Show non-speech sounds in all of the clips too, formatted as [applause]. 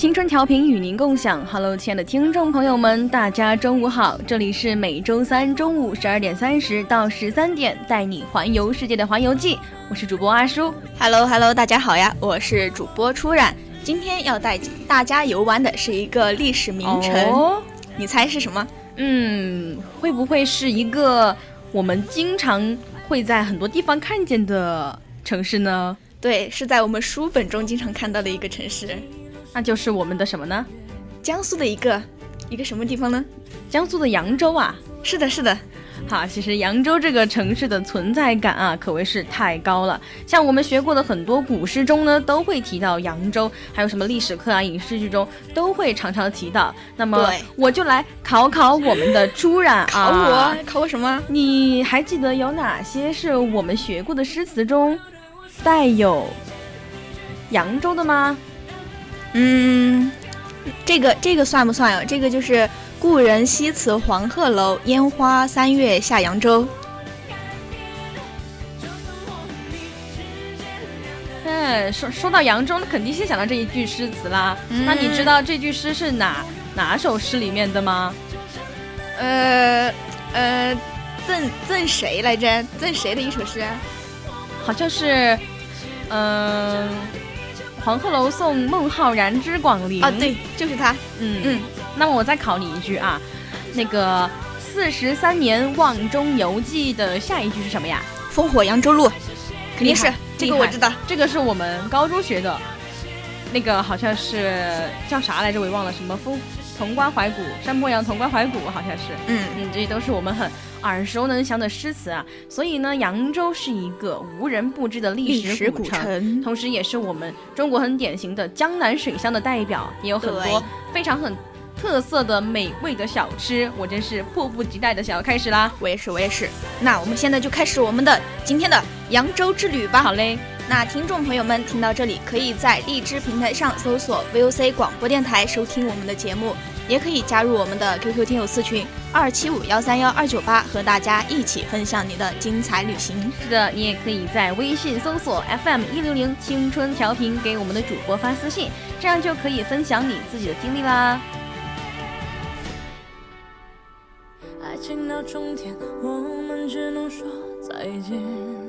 青春调频与您共享，Hello，亲爱的听众朋友们，大家中午好，这里是每周三中午十二点三十到十三点带你环游世界的环游记，我是主播阿叔。Hello Hello，大家好呀，我是主播初染。今天要带大家游玩的是一个历史名城，哦，你猜是什么？嗯，会不会是一个我们经常会在很多地方看见的城市呢？对，是在我们书本中经常看到的一个城市，那就是我们的什么呢？江苏的一个一个什么地方呢？江苏的扬州啊。是的，是的，好，其实扬州这个城市的存在感啊，可谓是太高了。像我们学过的很多古诗中呢，都会提到扬州，还有什么历史课啊、影视剧中都会常常提到。那么我就来考考我们的朱冉考啊，我，考我什么？你还记得有哪些是我们学过的诗词中带有扬州的吗？嗯，这个这个算不算呀？这个就是“故人西辞黄鹤楼，烟花三月下扬州嗯，说说到扬州，那肯定先想到这一句诗词啦。嗯那你知道这句诗是哪哪首诗里面的吗？”。呃呃，赠赠谁来着？赠谁的一首诗啊？好像是，嗯、黄鹤楼送孟浩然之广陵啊，对，就是他。嗯嗯，那么我再考你一句啊，那个《四十三年望中犹记》的下一句是什么呀？烽火扬州路，肯定是这个我知道。这个是我们高中学的，那个好像是叫啥来着？我也忘了，什么风潼关怀古，山坡羊潼关怀古，好像是。嗯，嗯，这些都是我们很耳熟能详的诗词啊。所以呢，扬州是一个无人不知的历历史古古城，同时也是我们中国很典型的江南水乡的代表，也有很多非常很特色的美味的小吃。我真是迫不及待的想要开始啦！我也是，我也是。那我们现在就开始我们的今天的扬州之旅吧。好嘞，那听众朋友们听到这里，可以在荔枝平台上搜索 VOC 广播电台收听我们的节目，也可以加入我们的 QQ 听友四群二七五幺三幺二九八，和大家一起分享你的精彩旅行。是的，你也可以在微信搜索 FM 一六零青春调频，给我们的主播发私信，这样就可以分享你自己的经历啦。爱情到终点，我们只能说再见。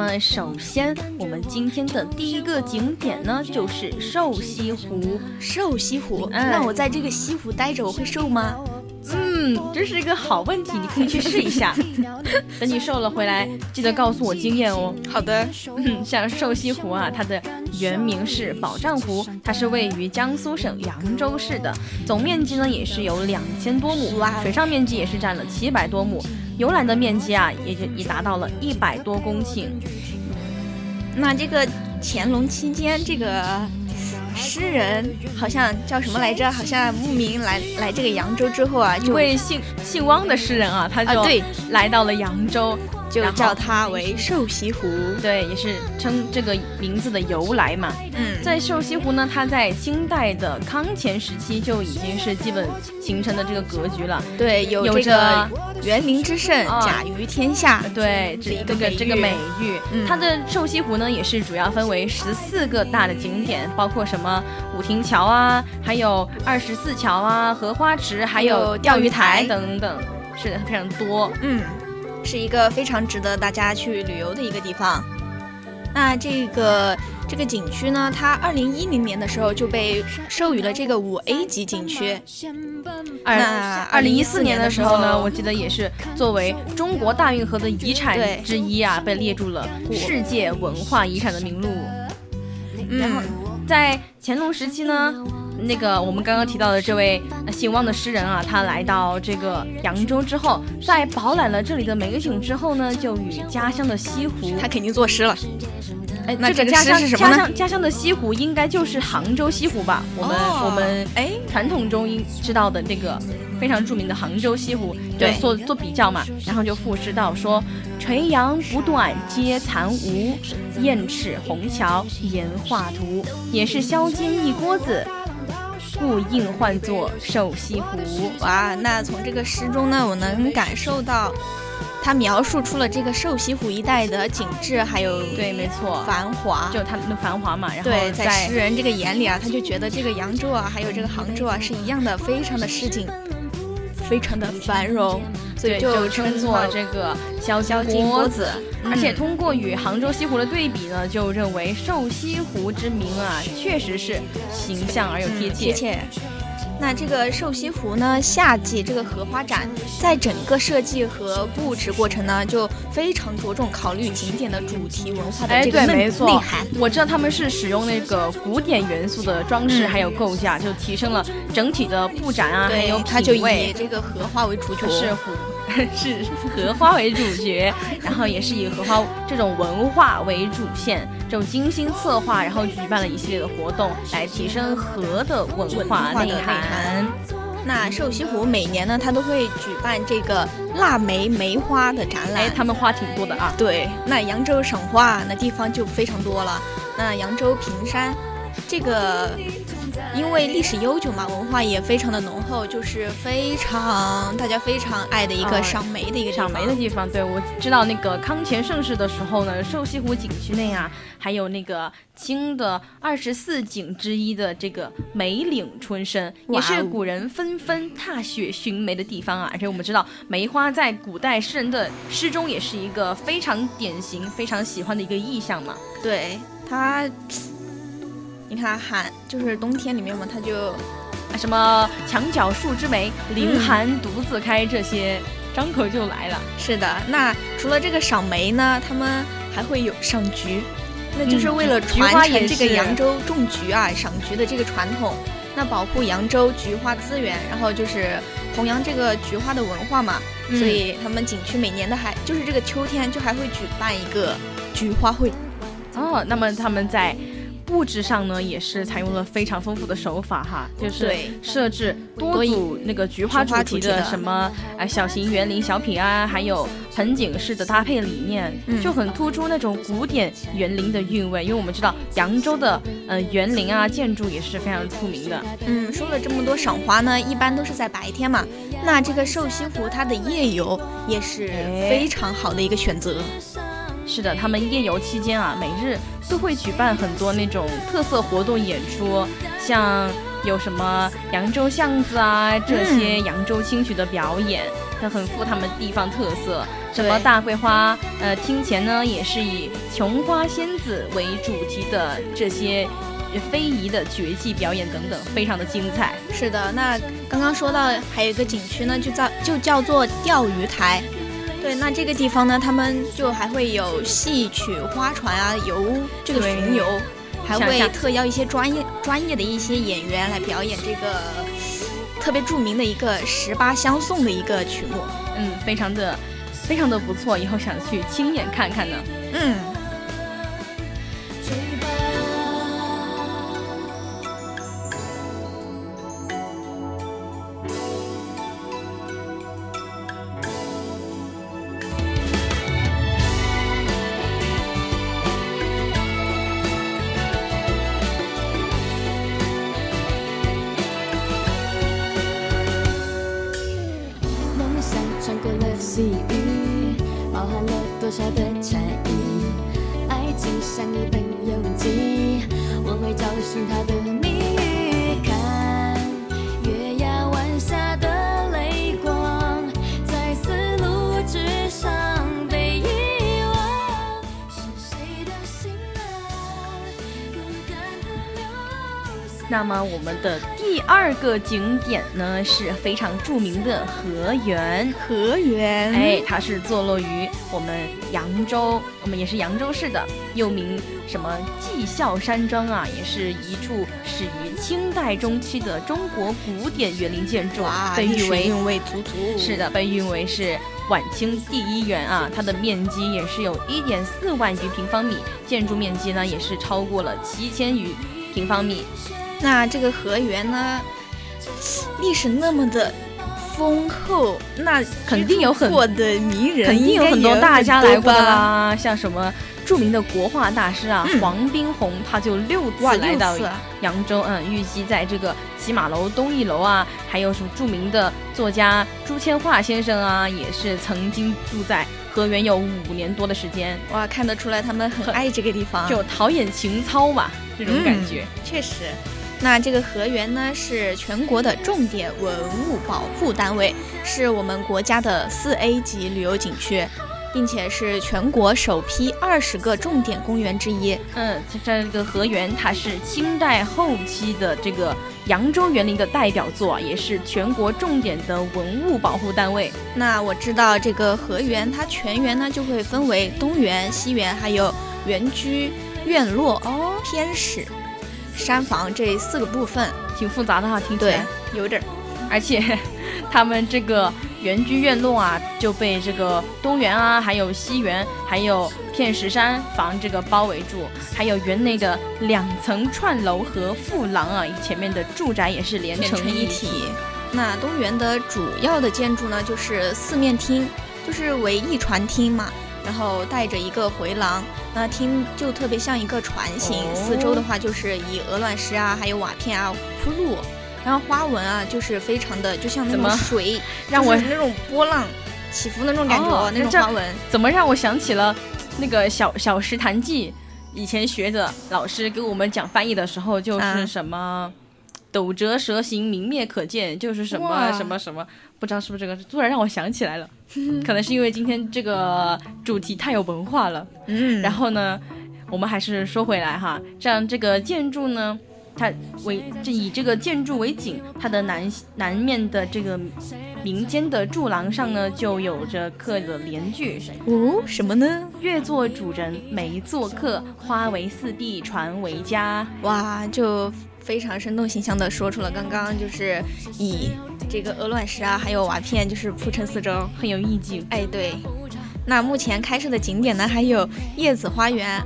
么，首先我们今天的第一个景点呢，就是瘦西湖。瘦西湖，嗯那我在这个西湖待着，我会瘦吗？嗯，这是一个好问题，你可以去试一下。[laughs] 等你瘦了回来，记得告诉我经验哦。好的，嗯，像瘦西湖啊，它的原名是宝障湖，它是位于江苏省扬州市的，总面积呢也是有两千多亩，水上面积也是占了七百多亩，游览的面积啊也就已达到了一百多公顷。那这个乾隆期间，这个诗人好像叫什么来着？好像慕名来来这个扬州之后啊，一就位姓姓汪的诗人啊，他就啊对来到了扬州，就叫它为瘦西湖。对，也是称这个名字的由来嘛。嗯，在瘦西湖呢，它在清代的康乾时期就已经是基本形成的这个格局了。对，有有着这个园林之胜，啊甲于天下。对，这一个这个这个美誉，嗯它的瘦西湖呢也是主要分为十四个大的景点，包括什么五亭桥啊，还有二十四桥啊、荷花池，还有有钓鱼台等等，是的，非常多。嗯，是一个非常值得大家去旅游的一个地方。那这个这个景区呢，它二零一零年的时候就被授予了这个五 A 级景区。二那二零一四年的时候呢，我记得也是作为中国大运河的遗产之一啊，被列入了世界文化遗产的名录。然后嗯，在乾隆时期呢，那个我们刚刚提到的这位呃姓汪的诗人啊，他来到这个扬州之后，在饱览了这里的美景之后呢，就与家乡的西湖，他肯定作诗了。哎，那这个家乡是什么呢家乡家乡的西湖应该就是杭州西湖吧？我们、哦我们哎，传统中应知道的那个非常著名的杭州西湖，就对做做比较嘛，然后就赋诗到说：“垂杨不断皆残芜，燕翅虹桥岩画图。也是削尖一锅子，故应唤作瘦西湖。哇，那从这个诗中呢，我能感受到，他描述出了这个瘦西湖一带的景致，还有对，没错，繁华。就它的繁华嘛，然后对，在在诗人这个眼里啊，他就觉得这个扬州啊，还有这个杭州啊，是一样的，非常的市井，非常的繁荣，所以就称称作这个萧萧金锅子。而且嗯通过与杭州西湖的对比呢，就认为瘦西湖之名啊，确实是形象而又贴切。贴切。那这个瘦西湖呢，夏季这个荷花展，在整个设计和布置过程呢，就非常着重考虑景点的主题文化的这个内没错内涵。，我知道他们是使用那个古典元素的装饰嗯还有构架，就提升了整体的布展啊，还有，它就以。这个荷花为主角。是湖，[laughs] 是荷花为主角，然后也是以荷花这种文化为主线，这种精心策划，然后举办了一系列的活动，来提升河的文文化内涵涵。那瘦西湖每年呢，它都会举办这个腊梅梅花的展览。哎，他们花挺多的啊。对，那扬州赏花那地方就非常多了。那扬州平山，这个因为历史悠久嘛，文化也非常的浓厚，就是非常大家非常爱的一个哦赏梅的一个赏梅的地方，对我知道那个康乾盛世的时候呢，瘦西湖景区内啊，还有那个清的二十四景之一的这个梅岭春深，也是古人纷纷踏雪寻梅的地方啊。而且我们知道，梅花在古代诗人的诗中也是一个非常典型、非常喜欢的一个意象嘛。对它，你看寒就是冬天里面嘛，它就啊，什么墙角数枝梅，凌寒独自开，这些张口就来了。是的。那除了这个赏梅呢，他们还会有赏菊，那就是嗯为了传承这个扬州种菊啊、赏菊的这个传统。那保护扬州菊花资源，然后就是弘扬这个菊花的文化嘛，嗯所以他们景区每年的还就是这个秋天就还会举办一个菊花会。哦，那么他们在布置上呢，也是采用了非常丰富的手法哈，就是设置多多组那个菊花主题的什么呃小型园林小品啊，还有盆景式的搭配理念，嗯就很突出那种古典园林的韵味。因为我们知道扬州的呃园林啊建筑也是非常出名的。嗯，说了这么多赏花呢，一般都是在白天嘛。那这个瘦西湖它的夜游也是哎非常好的一个选择。是的，他们夜游期间啊，每日都会举办很多那种特色活动演出，像有什么扬州巷子啊，这些扬州清曲的表演，它很富他们地方特色。什么大桂花，呃，厅前呢也是以琼花仙子为主题的这些非遗的绝技表演等等，非常的精彩。是的，那刚刚说到还有一个景区呢，就叫就叫做钓鱼台。对，那这个地方呢，他们就还会有戏曲、花船啊，游这个对巡游，还会特邀一些专业专业的一些演员来表演这个特别著名的一个十八相送的一个曲目。嗯，非常的非常的不错，以后想去亲眼看看呢。嗯，那么我们的第二个景点呢是非常著名的河源。河源，哎，它是坐落于我们扬州，我们也是扬州市的，又名什么绩效山庄啊，也是一处始于清代中期的中国古典园林建筑，哇，被誉为韵味足足。是的，被誉为是晚清第一园啊，它的面积也是有一点四万余平方米，建筑面积呢也是超过了七千余平方米。那这个河源呢，历史那么的丰厚，那肯定有很多的名人，肯定有很多大家来过的啦。像什么著名的国画大师啊，嗯黄宾虹，他就六次来到扬州，嗯，预计在这个骑马楼东一楼啊，还有什么著名的作家朱千画先生啊，也是曾经住在河源有五年多的时间，哇，看得出来他们很很爱这个地方，就陶冶情操嘛，这种感觉。嗯确实。那这个河源呢，是全国的重点文物保护单位，是我们国家的四 A 级旅游景区，并且是全国首批二十个重点公园之一。嗯，这这个河源它是清代后期的这个扬州园林的代表作，也是全国重点的文物保护单位。那我知道这个河源，它全园呢就会分为东园、西园，还有园居、院落、哦，偏室、山房这四个部分。挺复杂的哈，听起对来。，有点儿。而且 [laughs] 他们这个园居院落啊，就被这个东园啊，还有西园，还有片石山房这个包围住，还有园内的两层串楼和复廊啊，前面的住宅也是连连成一体。体。那东园的主要的建筑呢，就是四面厅，就是为一船厅嘛，然后带着一个回廊，那听就特别像一个船形，哦四周的话就是以鹅卵石啊，还有瓦片啊铺路，然后花纹啊就是非常的就像那种水，让我是那种波浪起伏的那种感觉，哦那种花纹。怎么让我想起了那个小小石潭记？以前学着老师给我们讲翻译的时候，就是啊什么“斗折蛇形，明灭可见”，就是什么什么什么，不知道是不是这个，突然让我想起来了。[laughs] 可能是因为今天这个主题太有文化了。嗯，然后呢，我们还是说回来哈，这样这个建筑呢，它为这以这个建筑为景，它的南南面的这个民间的柱廊上呢，就有着刻的联句：哦，什么呢？月作主人，梅作客，花为四壁，船为家。哇，就非常生动形象的说出了刚刚就是以这个鹅卵石啊，还有瓦片就是铺成四周。很有意境。哎，对。那目前开设的景点呢，还有叶子花园，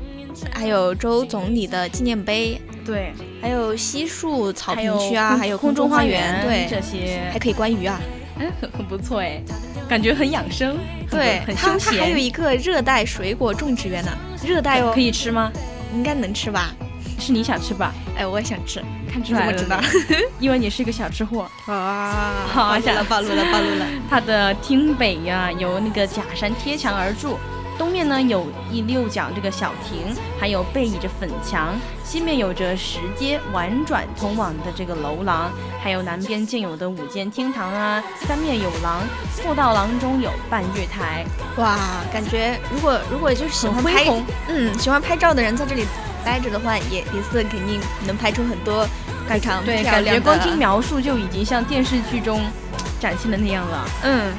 还有周总理的纪念碑，对，还有西树草坪区啊，空还有空中花园，对，这些还可以观鱼啊。嗯很很不错哎，感觉很养生，对，很它休闲。它还有一个热带水果种植园呢，热带哦，可以吃吗？应该能吃吧？是你想吃吧？哎，我也想吃，看出来了？[laughs] 因为你是一个小吃货。啊，好暴露了，暴露了，暴露了。[laughs] 它的厅北呀、由那个假山贴墙而筑，东面呢有一六角这个小亭，还有背倚着粉墙；西面有着石阶婉转通往的这个楼廊，还有南边建有的五间厅堂啊，三面有廊，过道廊中有半月台，哇，感觉如果如果就是喜欢拍嗯，喜欢拍照的人在这里待着的话，也也是肯定能拍出很多非常对，感漂亮的。觉光听描述就已经像电视剧中展现的那样了。嗯，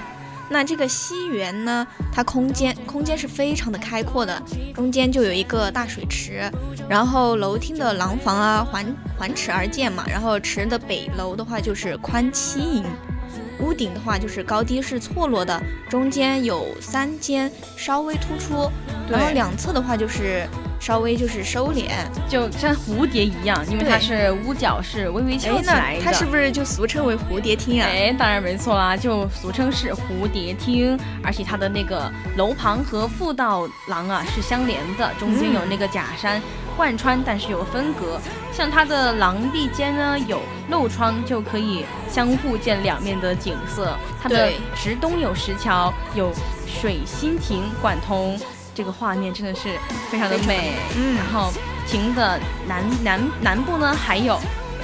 那这个西园呢，它空间空间是非常的开阔的，中间就有一个大水池，然后楼厅的廊房啊环环池而建嘛，然后池的北楼的话就是宽七楹。屋顶的话就是高低是错落的，中间有三间稍微突出，然后两侧的话就是稍微就是收敛，就像蝴蝶一样，因为它是屋角是微微翘起来的。它是不是就俗称为蝴蝶厅啊？哎，当然没错啦，就俗称是蝴蝶厅。而且它的那个楼旁和复道廊啊是相连的，中间有那个假山贯穿，但是有分隔。像它的廊壁间呢有漏窗，就可以相互见两面的景色。它的直东有石桥，有水心亭贯通。这个画面真的是非常的美，嗯，然后亭的南南南部呢还有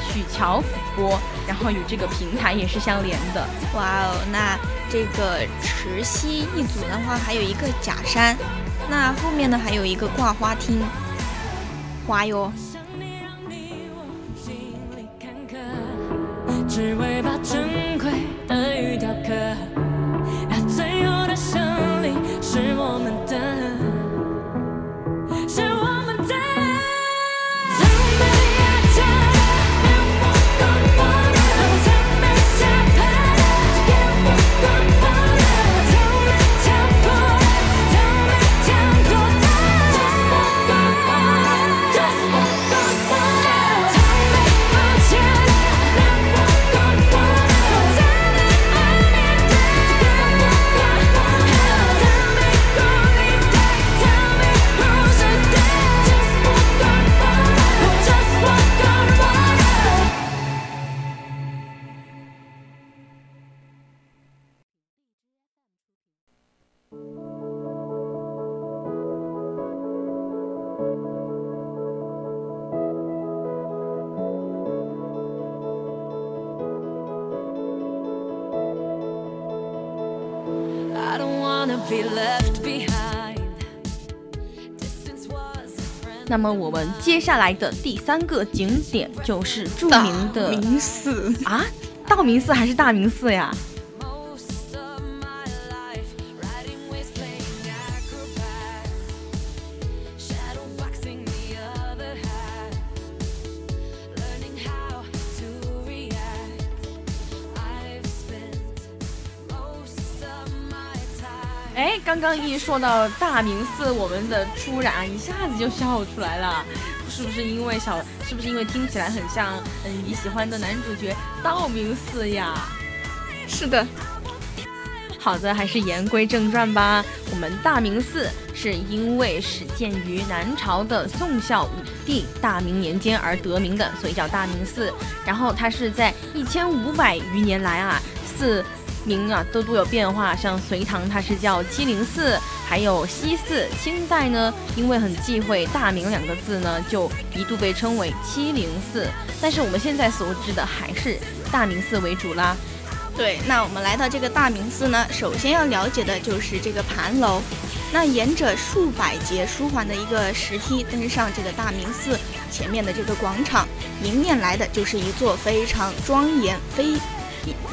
曲桥抚波，然后与这个平台也是相连的。哇哦，那这个池西一组的话还有一个假山，那后面呢还有一个挂花厅，花哟。只为把珍贵的鱼雕刻，那么我们接下来的第三个景点就是著名的明寺。啊，道明寺还是大明寺呀？刚刚一说到大明寺，我们的初染一下子就笑出来了，是不是因为小？是不是因为听起来很像嗯你喜欢的男主角道明寺呀？是的。好的，还是言归正传吧。我们大明寺是因为始建于南朝的宋孝武帝大明年间而得名的，所以叫大明寺。然后它是在一千五百余年来啊，寺。名啊都都有变化，像隋唐它是叫七零寺，还有西寺。清代呢，因为很忌讳大明两个字呢，就一度被称为七零寺。但是我们现在所知的还是大明寺为主啦。对，那我们来到这个大明寺呢，首先要了解的就是这个盘楼。那沿着数百节舒缓的一个石梯登上这个大明寺前面的这个广场，迎面来的就是一座非常庄严、非。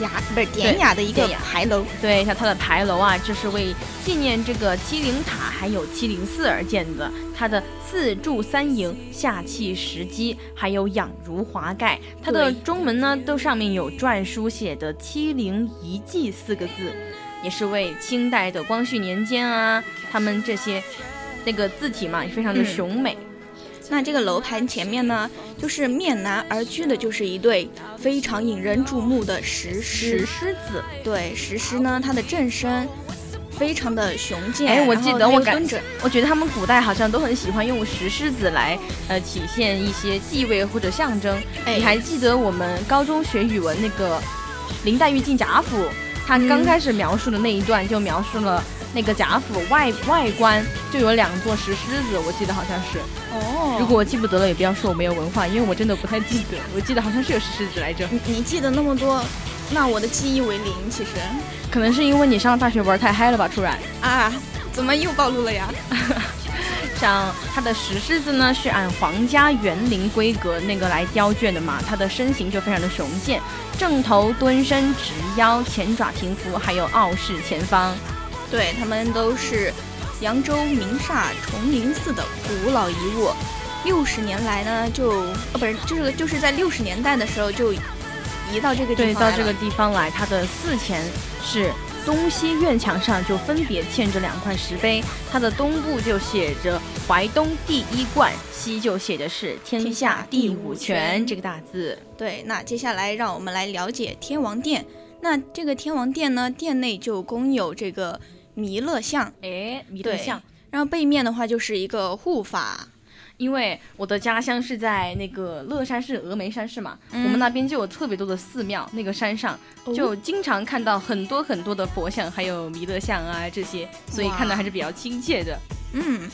雅不是典雅的一个牌楼，对，像它的牌楼啊，这是为纪念这个七灵塔还有七灵寺而建的。它的四柱三楹、下气石基，还有仰如华盖。它的中门呢，都上面有篆书写的“七灵遗迹”四个字，也是为清代的光绪年间啊，他们这些那个字体嘛，也非常的雄美。那这个楼盘前面呢，就是面南而居的，就是一对非常引人注目的石狮。石狮子，对，石狮呢，它的正身非常的雄健。哎，我记得我感觉，我觉得他们古代好像都很喜欢用石狮子来呃体现一些地位或者象征。你还记得我们高中学语文那个林黛玉进贾府，她刚开始描述的那一段就描述了。那个贾府外外观就有两座石狮子，我记得好像是。哦。如果我记不得了，也不要说我没有文化，因为我真的不太记得。我记得好像是有石狮子来着。你你记得那么多，那我的记忆为零。其实，可能是因为你上大学玩太嗨了吧，突然。啊？怎么又暴露了呀？[laughs] 像它的石狮子呢，是按皇家园林规格那个来雕卷的嘛，它的身形就非常的雄健，正头蹲身直腰，前爪平伏，还有傲视前方。对他们都是扬州名刹崇宁寺的古老遗物，六十年来呢，就呃不是就是就是在六十年代的时候就移到这个地方对，到这个地方来，它的寺前是东西院墙上就分别嵌着两块石碑，它的东部就写着“淮东第一冠”，西就写的是“天下第五泉” [laughs] 这个大字。对，那接下来让我们来了解天王殿。那这个天王殿呢，殿内就供有这个弥勒像，哎，弥勒像。然后背面的话就是一个护法。因为我的家乡是在那个乐山市峨眉山市嘛，我们那边就有特别多的寺庙，那个山上就经常看到很多很多的佛像，还有弥勒像啊这些，所以看的还是比较亲切的。嗯。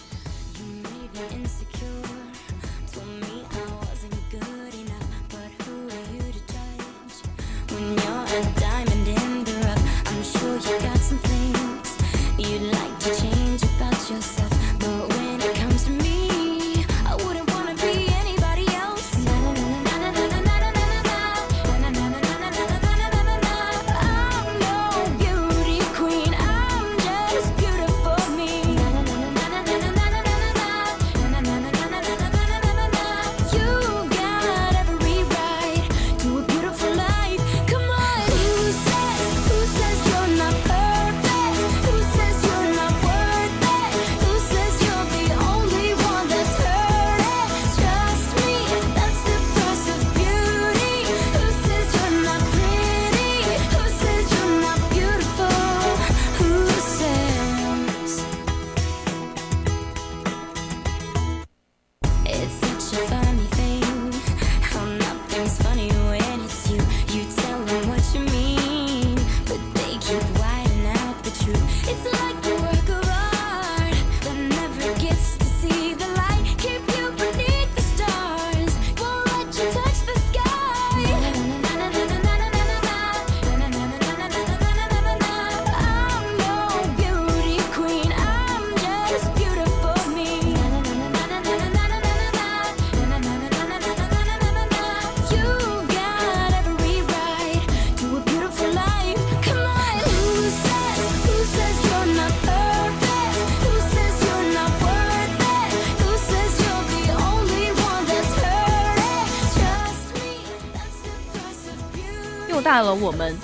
了我们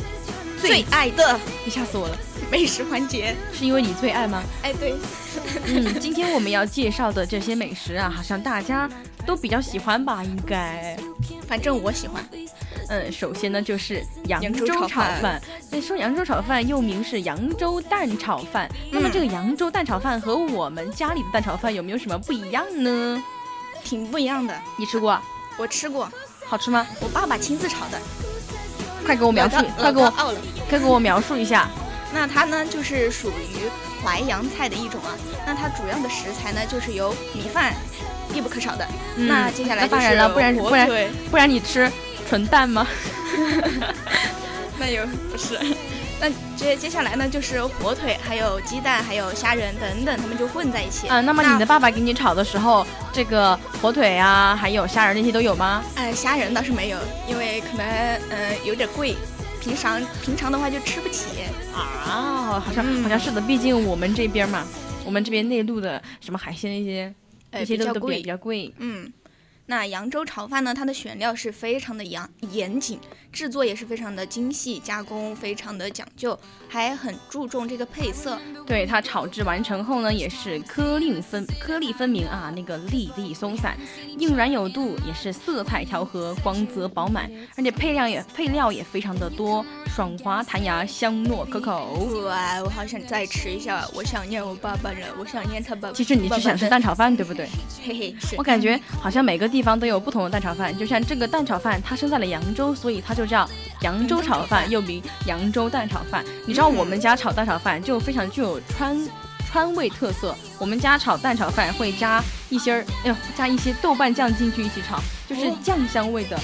最爱的，你吓死我了！美食环节是因为你最爱吗？哎，对。嗯，今天我们要介绍的这些美食啊，好像大家都比较喜欢吧？应该，反正我喜欢。嗯，首先呢就是扬州炒饭。那说扬州炒饭又名是扬州蛋炒饭，那么这个扬州蛋炒饭和我们家里的蛋炒饭有没有什么不一样呢？挺不一样的。你吃过？我吃过。好吃吗？我爸爸亲自炒的。快给我描述，快给我，快给我描述一下。那它呢，就是属于淮扬菜的一种啊。那它主要的食材呢，就是由米饭必不可少的。那接下来当然了，不然不然不然你吃纯蛋吗？[laughs] 那又不是。那接接下来呢，就是火腿，还有鸡蛋，还有虾仁等等，他们就混在一起。嗯，那么你的爸爸给你炒的时候，这个火腿啊，还有虾仁那些都有吗？哎，虾仁倒是没有，因为可能呃有点贵，平常平常的话就吃不起。啊，好像好像是的，毕竟我们这边嘛，我们这边内陆的什么海鲜那些，那些都都比较贵。嗯。那扬州炒饭呢？它的选料是非常的严严谨，制作也是非常的精细，加工非常的讲究，还很注重这个配色。对它炒制完成后呢，也是颗粒分颗粒分明啊，那个粒粒松散，硬软有度，也是色彩调和，光泽饱满，而且配料也配料也非常的多，爽滑弹牙，香糯可口。哇，我好想再吃一下，我想念我爸爸了，我想念他爸爸。其实你是想吃蛋炒饭，对不对？[laughs] 嘿嘿，是我感觉好像每个地。地方都有不同的蛋炒饭，就像这个蛋炒饭，它生在了扬州，所以它就叫扬州炒饭，又名扬州蛋炒饭。你知道我们家炒蛋炒饭就非常具有川川味特色，我们家炒蛋炒饭会加一些儿，哎呦，加一些豆瓣酱进去一起炒，就是酱香味的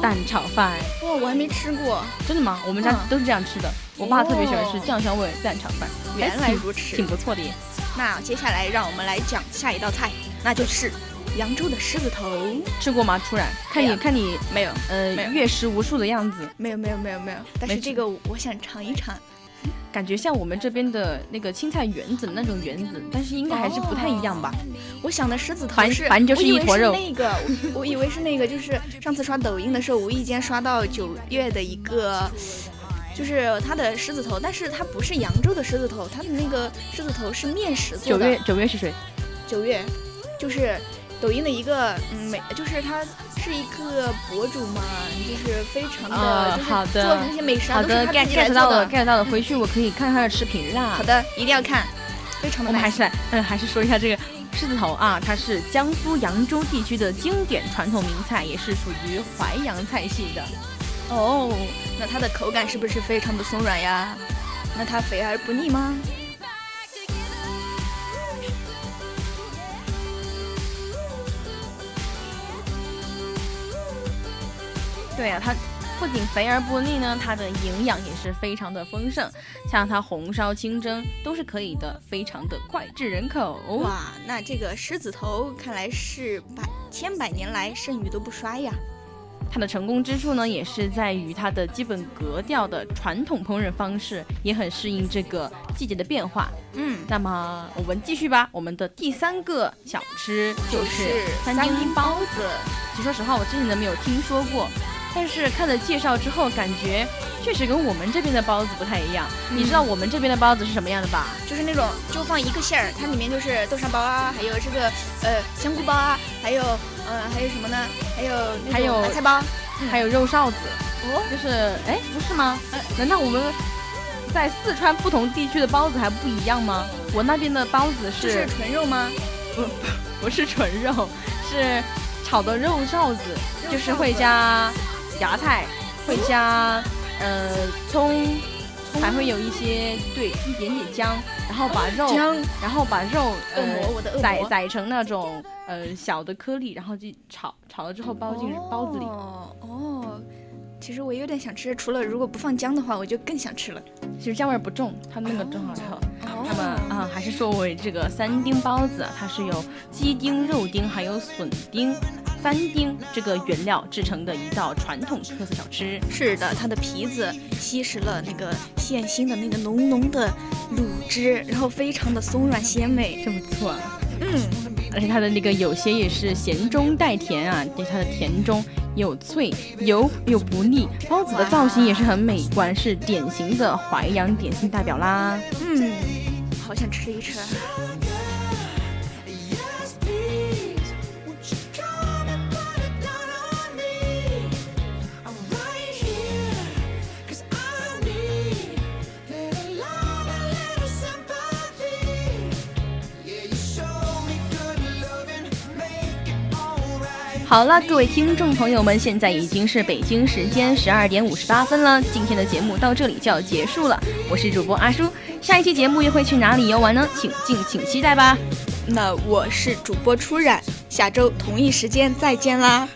蛋炒饭。哇，我还没吃过，真的吗？我们家都是这样吃的，我爸特别喜欢吃酱香味蛋炒饭，原来如此，挺不错的耶。那接下来让我们来讲下一道菜，那就是。扬州的狮子头吃过吗？突然看你看你没有，呃，阅食无数的样子。没有没有没有没有，但是这个我想尝一尝，感觉像我们这边的那个青菜圆子那种圆子，但是应该还是不太一样吧。我想的狮子头是，反正就是一坨肉。那个，[laughs] 我以为是那个，就是上次刷抖音的时候无意间刷到九月的一个就是它的狮子头，但是它不是扬州的狮子头，它的那个狮子头是面食做的。九月，九月是谁？九月，就是抖音的一个嗯美，就是他是一个博主嘛，就是非常的，啊就是好的做那些美食啊好的都是他，get 自己来 get 做到了的。，get 到了，回去我可以看他的视频啦。好的，一定要看，非常的我们还是来，嗯，还是说一下这个狮子头啊，它是江苏扬州地区的经典传统名菜，也是属于淮扬菜系的。哦，那它的口感是不是非常的松软呀？那它肥而不腻吗？对啊，它不仅肥而不腻呢，它的营养也是非常的丰盛，像它红烧、清蒸都是可以的，非常的脍炙人口。哇，那这个狮子头看来是百千百年来剩余都不衰呀。它的成功之处呢，也是在于它的基本格调的传统烹饪方式，也很适应这个季节的变化。嗯，那么我们继续吧，我们的第三个小吃就就是是三丁包子。其实说实话，我之前都没有听说过，但是看了介绍之后，感觉确实跟我们这边的包子不太一样。嗯你知道我们这边的包子是什么样的吧？就是那种就放一个馅儿，它里面就是豆沙包啊，还有这个呃香菇包啊，还有呃还有什么呢？还有还有白菜包。还有肉臊子，哦，就是哎，不是吗？呃难道我们在四川不同地区的包子还不一样吗？我那边的包子这是纯肉吗？不不是纯肉，是炒的肉臊子，就是会加芽菜，会加呃葱，还会有一些对一点点姜，然后把肉，姜然后把肉呃宰宰成那种呃小的颗粒，然后就炒炒了之后包进包子里。哦哦，其实我有点想吃，除了如果不放姜的话，我就更想吃了。其实姜味儿不重，它那个正好好。哦那么啊，还是说回这个三丁包子，它是由鸡丁、肉丁还有笋丁、三丁这个原料制成的一道传统特色小吃。是的，它的皮子吸食了那个馅心的那个浓浓的卤汁，然后非常的松软鲜美。真不错，嗯，而且它的那个有些也是咸中带甜啊，对它的甜中有脆，油又不腻。包子的造型也是很美观，是典型的淮扬点心代表啦。嗯，好想吃一吃。好了，各位听众朋友们，现在已经是北京时间十二点五十八分了。今天的节目到这里就要结束了，我是主播阿叔。下一期节目又会去哪里游玩呢？请敬请期待吧。那我是主播初染，下周同一时间再见啦。